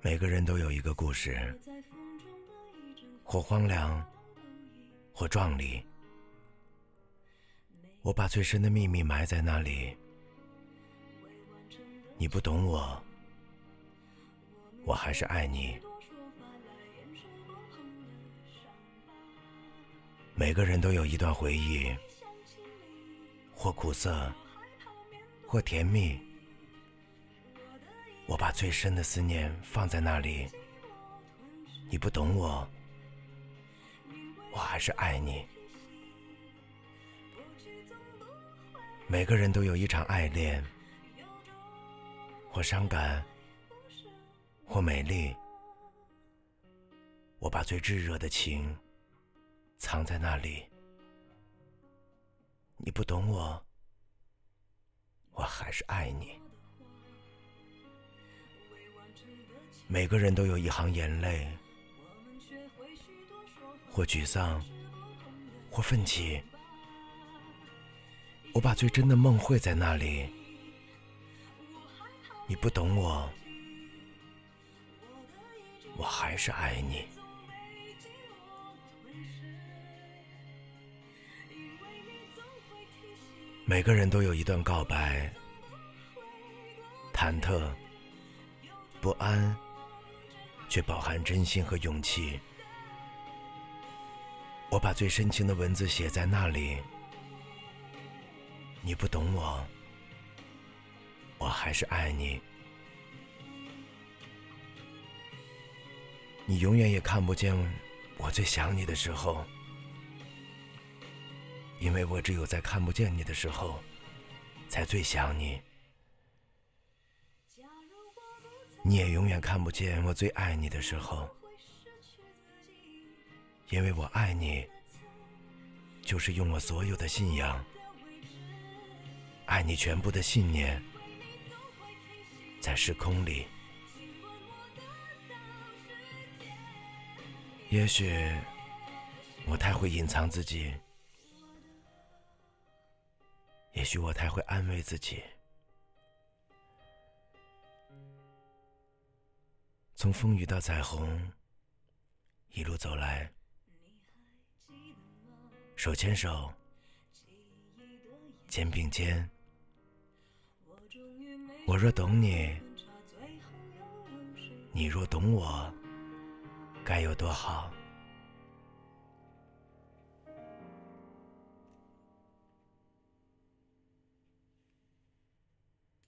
每个人都有一个故事，或荒凉，或壮丽。我把最深的秘密埋在那里，你不懂我，我还是爱你。每个人都有一段回忆，或苦涩，或甜蜜。我把最深的思念放在那里，你不懂我，我还是爱你。每个人都有一场爱恋，或伤感，或美丽。我把最炙热的情。藏在那里，你不懂我，还是爱你。每个人都有一行眼泪，或沮丧，或奋起。我把最真的梦绘在那里，你不懂我，我还是爱你。每个人都有一段告白，忐忑、不安，却饱含真心和勇气。我把最深情的文字写在那里，你不懂我，我还是爱你。你永远也看不见我最想你的时候。因为我只有在看不见你的时候，才最想你。你也永远看不见我最爱你的时候，因为我爱你，就是用我所有的信仰，爱你全部的信念，在时空里。也许我太会隐藏自己。也许我太会安慰自己。从风雨到彩虹，一路走来，手牵手，肩并肩。我若懂你，你若懂我，该有多好。